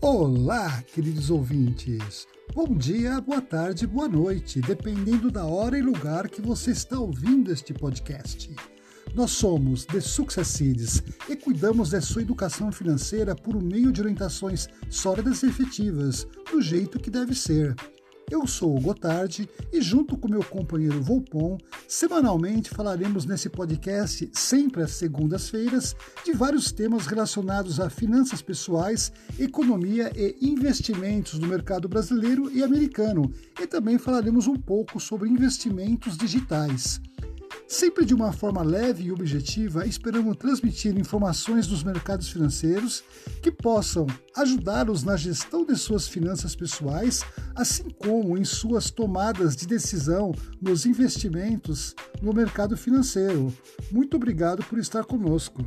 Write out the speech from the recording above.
Olá, queridos ouvintes. Bom dia, boa tarde, boa noite, dependendo da hora e lugar que você está ouvindo este podcast. Nós somos The Success Seeds e cuidamos da sua educação financeira por meio de orientações sólidas e efetivas, do jeito que deve ser. Eu sou o Gotardi e, junto com meu companheiro Volpon, semanalmente falaremos nesse podcast, sempre às segundas-feiras, de vários temas relacionados a finanças pessoais, economia e investimentos no mercado brasileiro e americano, e também falaremos um pouco sobre investimentos digitais. Sempre de uma forma leve e objetiva, esperamos transmitir informações dos mercados financeiros que possam ajudá-los na gestão de suas finanças pessoais, assim como em suas tomadas de decisão nos investimentos no mercado financeiro. Muito obrigado por estar conosco.